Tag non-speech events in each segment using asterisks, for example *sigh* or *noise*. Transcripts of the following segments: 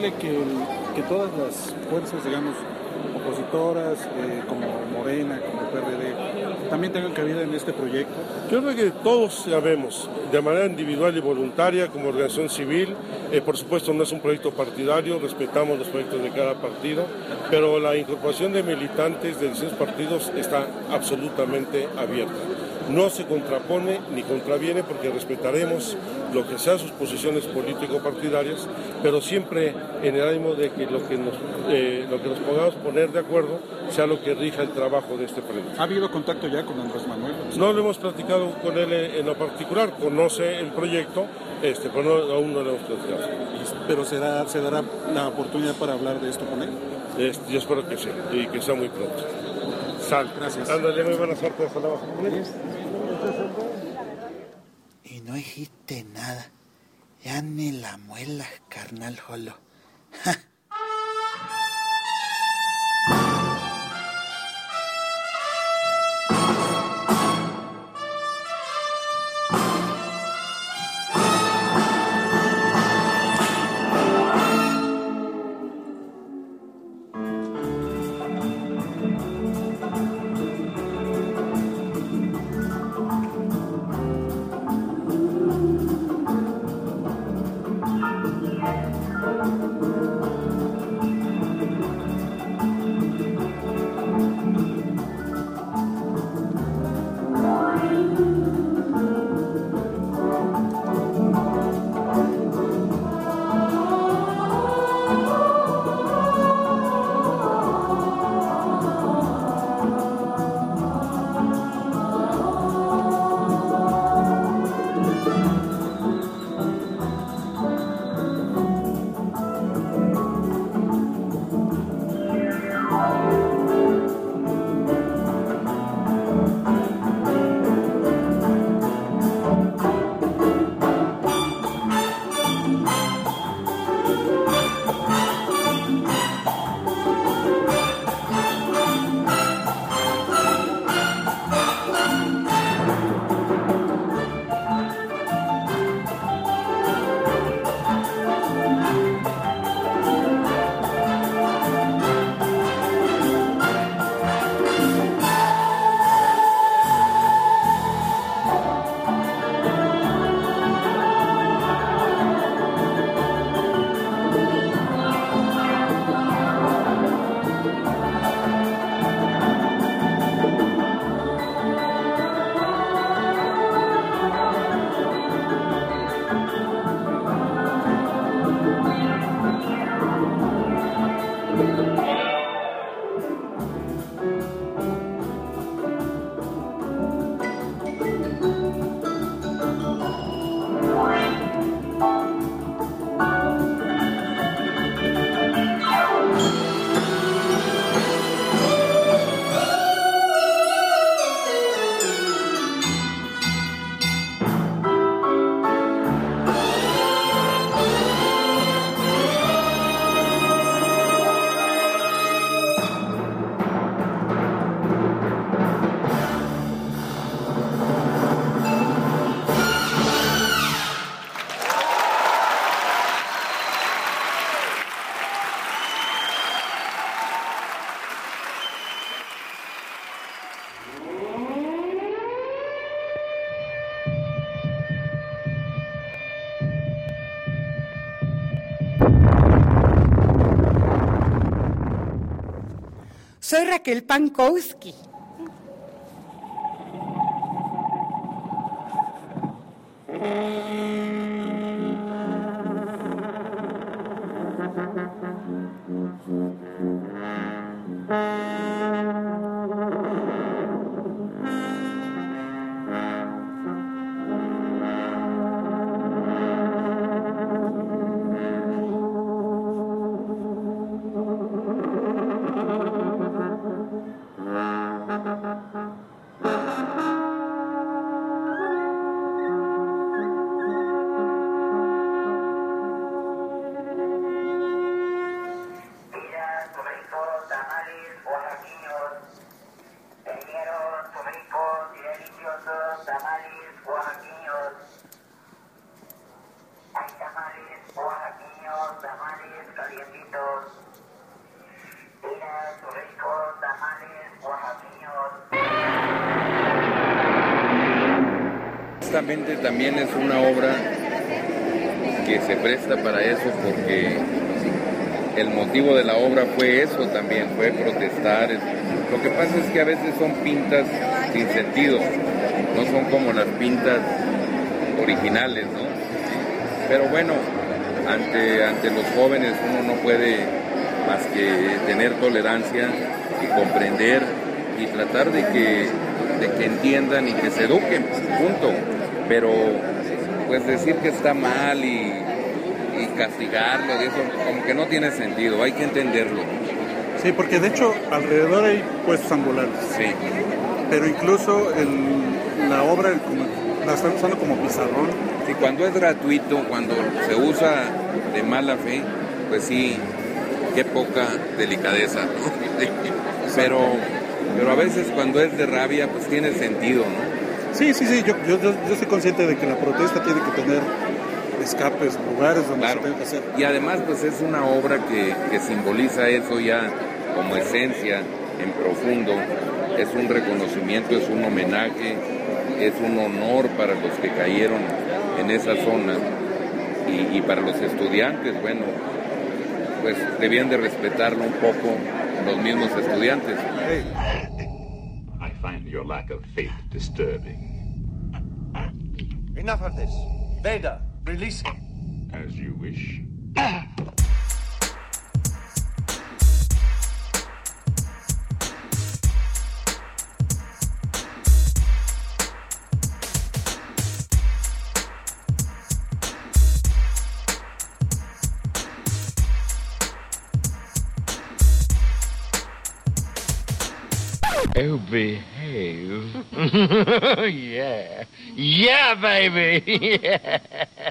posible que, que todas las fuerzas, digamos, opositoras, eh, como Morena, como PRD, también tengan cabida en este proyecto? Yo creo que todos sabemos, de manera individual y voluntaria, como organización civil, eh, por supuesto no es un proyecto partidario, respetamos los proyectos de cada partido, pero la incorporación de militantes de distintos partidos está absolutamente abierta no se contrapone ni contraviene porque respetaremos lo que sean sus posiciones político-partidarias, pero siempre en el ánimo de que lo que, nos, eh, lo que nos podamos poner de acuerdo sea lo que rija el trabajo de este frente. ¿Ha habido contacto ya con Andrés Manuel? No lo hemos platicado con él en lo particular, conoce el proyecto, este, pero aún no lo hemos platicado. ¿Pero se, se dará la oportunidad para hablar de esto con él? Este, yo espero que sí, y que sea muy pronto. Sal. Gracias. Ándale, muy buena suerte. Y no dijiste nada. Ya ni la muela, carnal jolo. *laughs* Soy Raquel Pankowski. También es una obra que se presta para eso porque el motivo de la obra fue eso también, fue protestar. Lo que pasa es que a veces son pintas sin sentido, no son como las pintas originales, ¿no? Pero bueno, ante, ante los jóvenes uno no puede más que tener tolerancia y comprender y tratar de que, de que entiendan y que se eduquen, punto. Pero pues decir que está mal y, y castigarlo, y eso como que no tiene sentido, hay que entenderlo. Sí, porque de hecho alrededor hay puestos ambulantes. Sí. Pero incluso el- la obra como, la están usando como pizarrón. Y cuando es gratuito, cuando se usa de mala fe, pues sí, qué poca delicadeza, ¿no? *laughs* Pero, pero a veces cuando es de rabia, pues tiene sentido, ¿no? Sí, sí, sí, yo, yo, yo, yo estoy consciente de que la protesta tiene que tener escapes, lugares donde Claro. se tenga que hacer. Y además, pues es una obra que, que simboliza eso ya como esencia, en profundo. Es un reconocimiento, es un homenaje, es un honor para los que cayeron en esa zona. Y, y para los estudiantes, bueno, pues debían de respetarlo un poco los mismos estudiantes. I find your lack of faith disturbing. Enough of this. Vader, release him. As you wish. Oh, behave. *laughs* yeah. Yeah, baby. *laughs* yeah.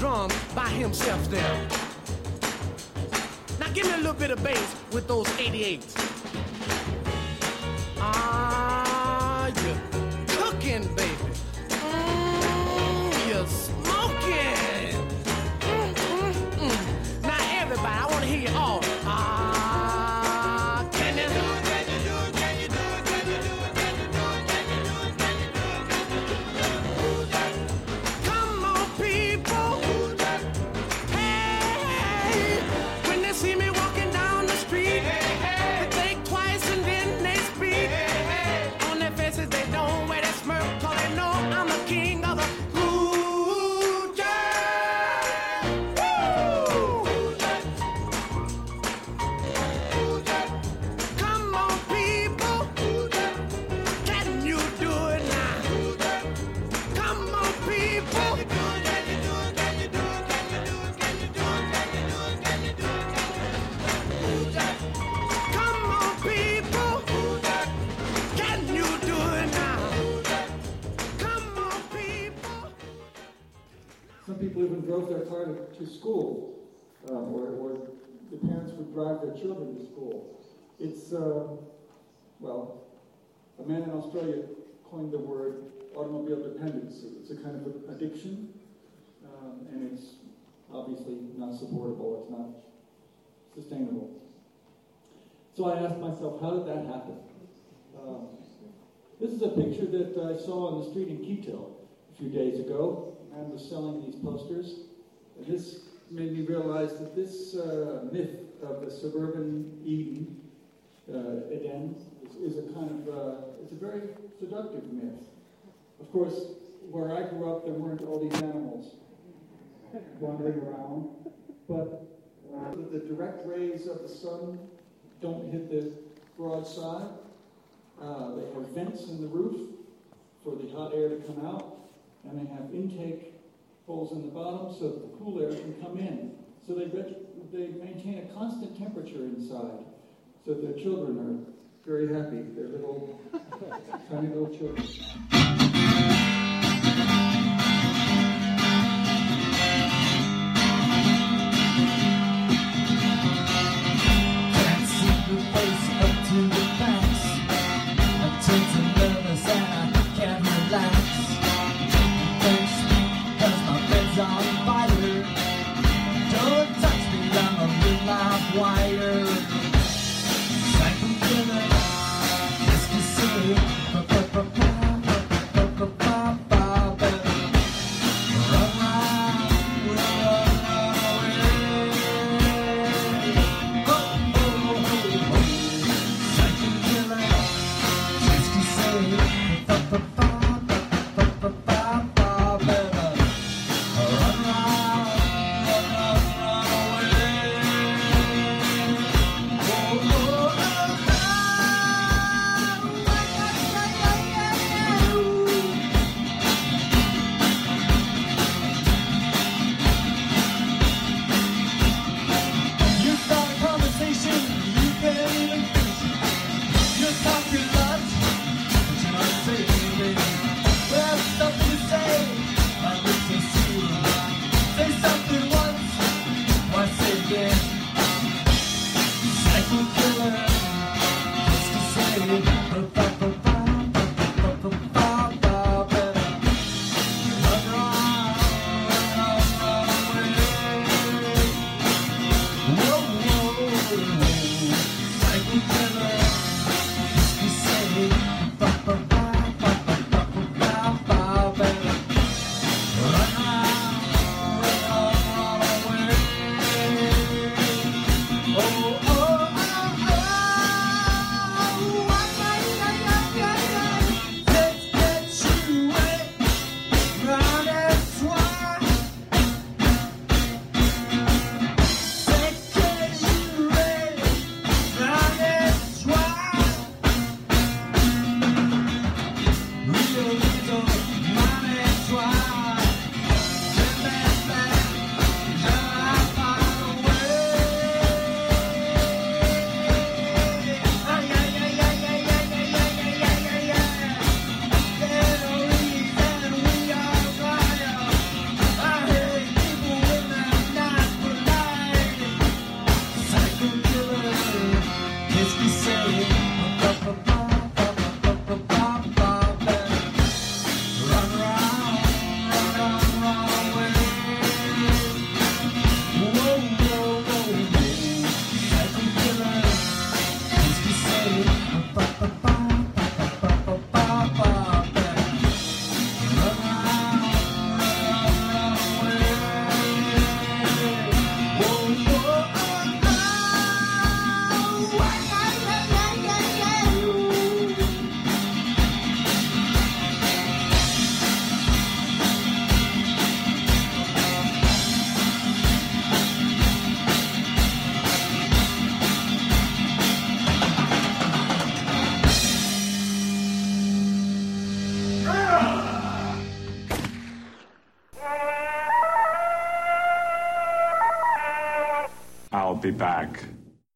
Little bit of drum by himself there. Now give me a little bit of bass with those 88s. Ah, you're cooking, baby. To, school, um, or, or the parents would drive their children to school. It's, uh, well, A man in Australia coined the word automobile dependency. It's a kind of addiction, um, and it's obviously not supportable. It's not sustainable. So I asked myself, how did that happen? Um, this is a picture that I saw on the street in Quito a few days ago. Man was selling these posters, and this made me realize that this uh, myth of the suburban Eden, uh, Eden, is, is, a kind of uh, it's a very seductive myth. Of course, where I grew up, there weren't all these animals wandering around, but uh, the direct rays of the sun don't hit the broad side. Uh, they have vents in the roof for the hot air to come out, and they have intake holes in the bottom so that the cool air can come in. So they, they maintain a constant temperature inside, so their children are very happy. They're little, *laughs* tiny little children. wire.